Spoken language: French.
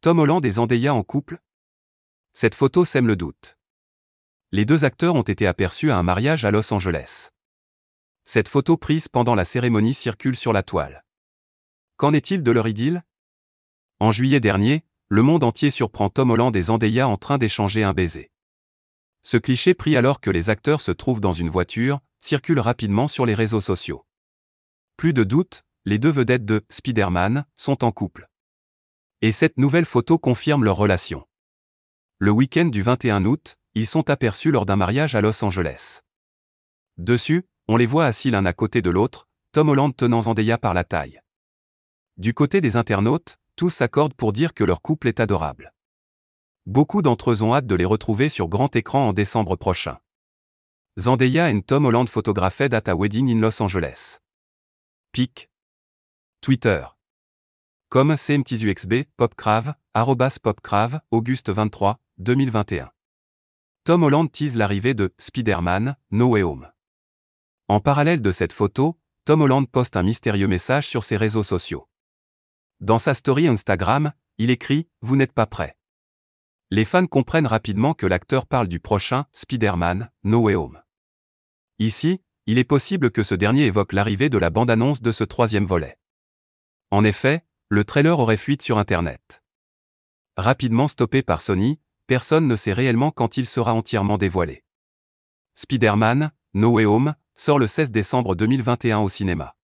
Tom Holland et Zendaya en couple? Cette photo sème le doute. Les deux acteurs ont été aperçus à un mariage à Los Angeles. Cette photo prise pendant la cérémonie circule sur la toile. Qu'en est-il de leur idylle? En juillet dernier, le monde entier surprend Tom Holland et Zendaya en train d'échanger un baiser. Ce cliché pris alors que les acteurs se trouvent dans une voiture, circule rapidement sur les réseaux sociaux. Plus de doute, les deux vedettes de Spider-Man sont en couple. Et cette nouvelle photo confirme leur relation. Le week-end du 21 août, ils sont aperçus lors d'un mariage à Los Angeles. Dessus, on les voit assis l'un à côté de l'autre, Tom Holland tenant Zendaya par la taille. Du côté des internautes, tous s'accordent pour dire que leur couple est adorable. Beaucoup d'entre eux ont hâte de les retrouver sur grand écran en décembre prochain. Zendaya et Tom Holland photographed at a wedding in Los Angeles. Pic. Twitter. Comme CMTZUXB, Popcrave, arrobas Popcrave, Auguste 23, 2021. Tom Holland tease l'arrivée de Spider-Man, No Way Home. En parallèle de cette photo, Tom Holland poste un mystérieux message sur ses réseaux sociaux. Dans sa story Instagram, il écrit Vous n'êtes pas prêt. Les fans comprennent rapidement que l'acteur parle du prochain Spider-Man, No Way Home. Ici, il est possible que ce dernier évoque l'arrivée de la bande-annonce de ce troisième volet. En effet, le trailer aurait fuite sur Internet. Rapidement stoppé par Sony, personne ne sait réellement quand il sera entièrement dévoilé. Spider-Man, No Way Home, sort le 16 décembre 2021 au cinéma.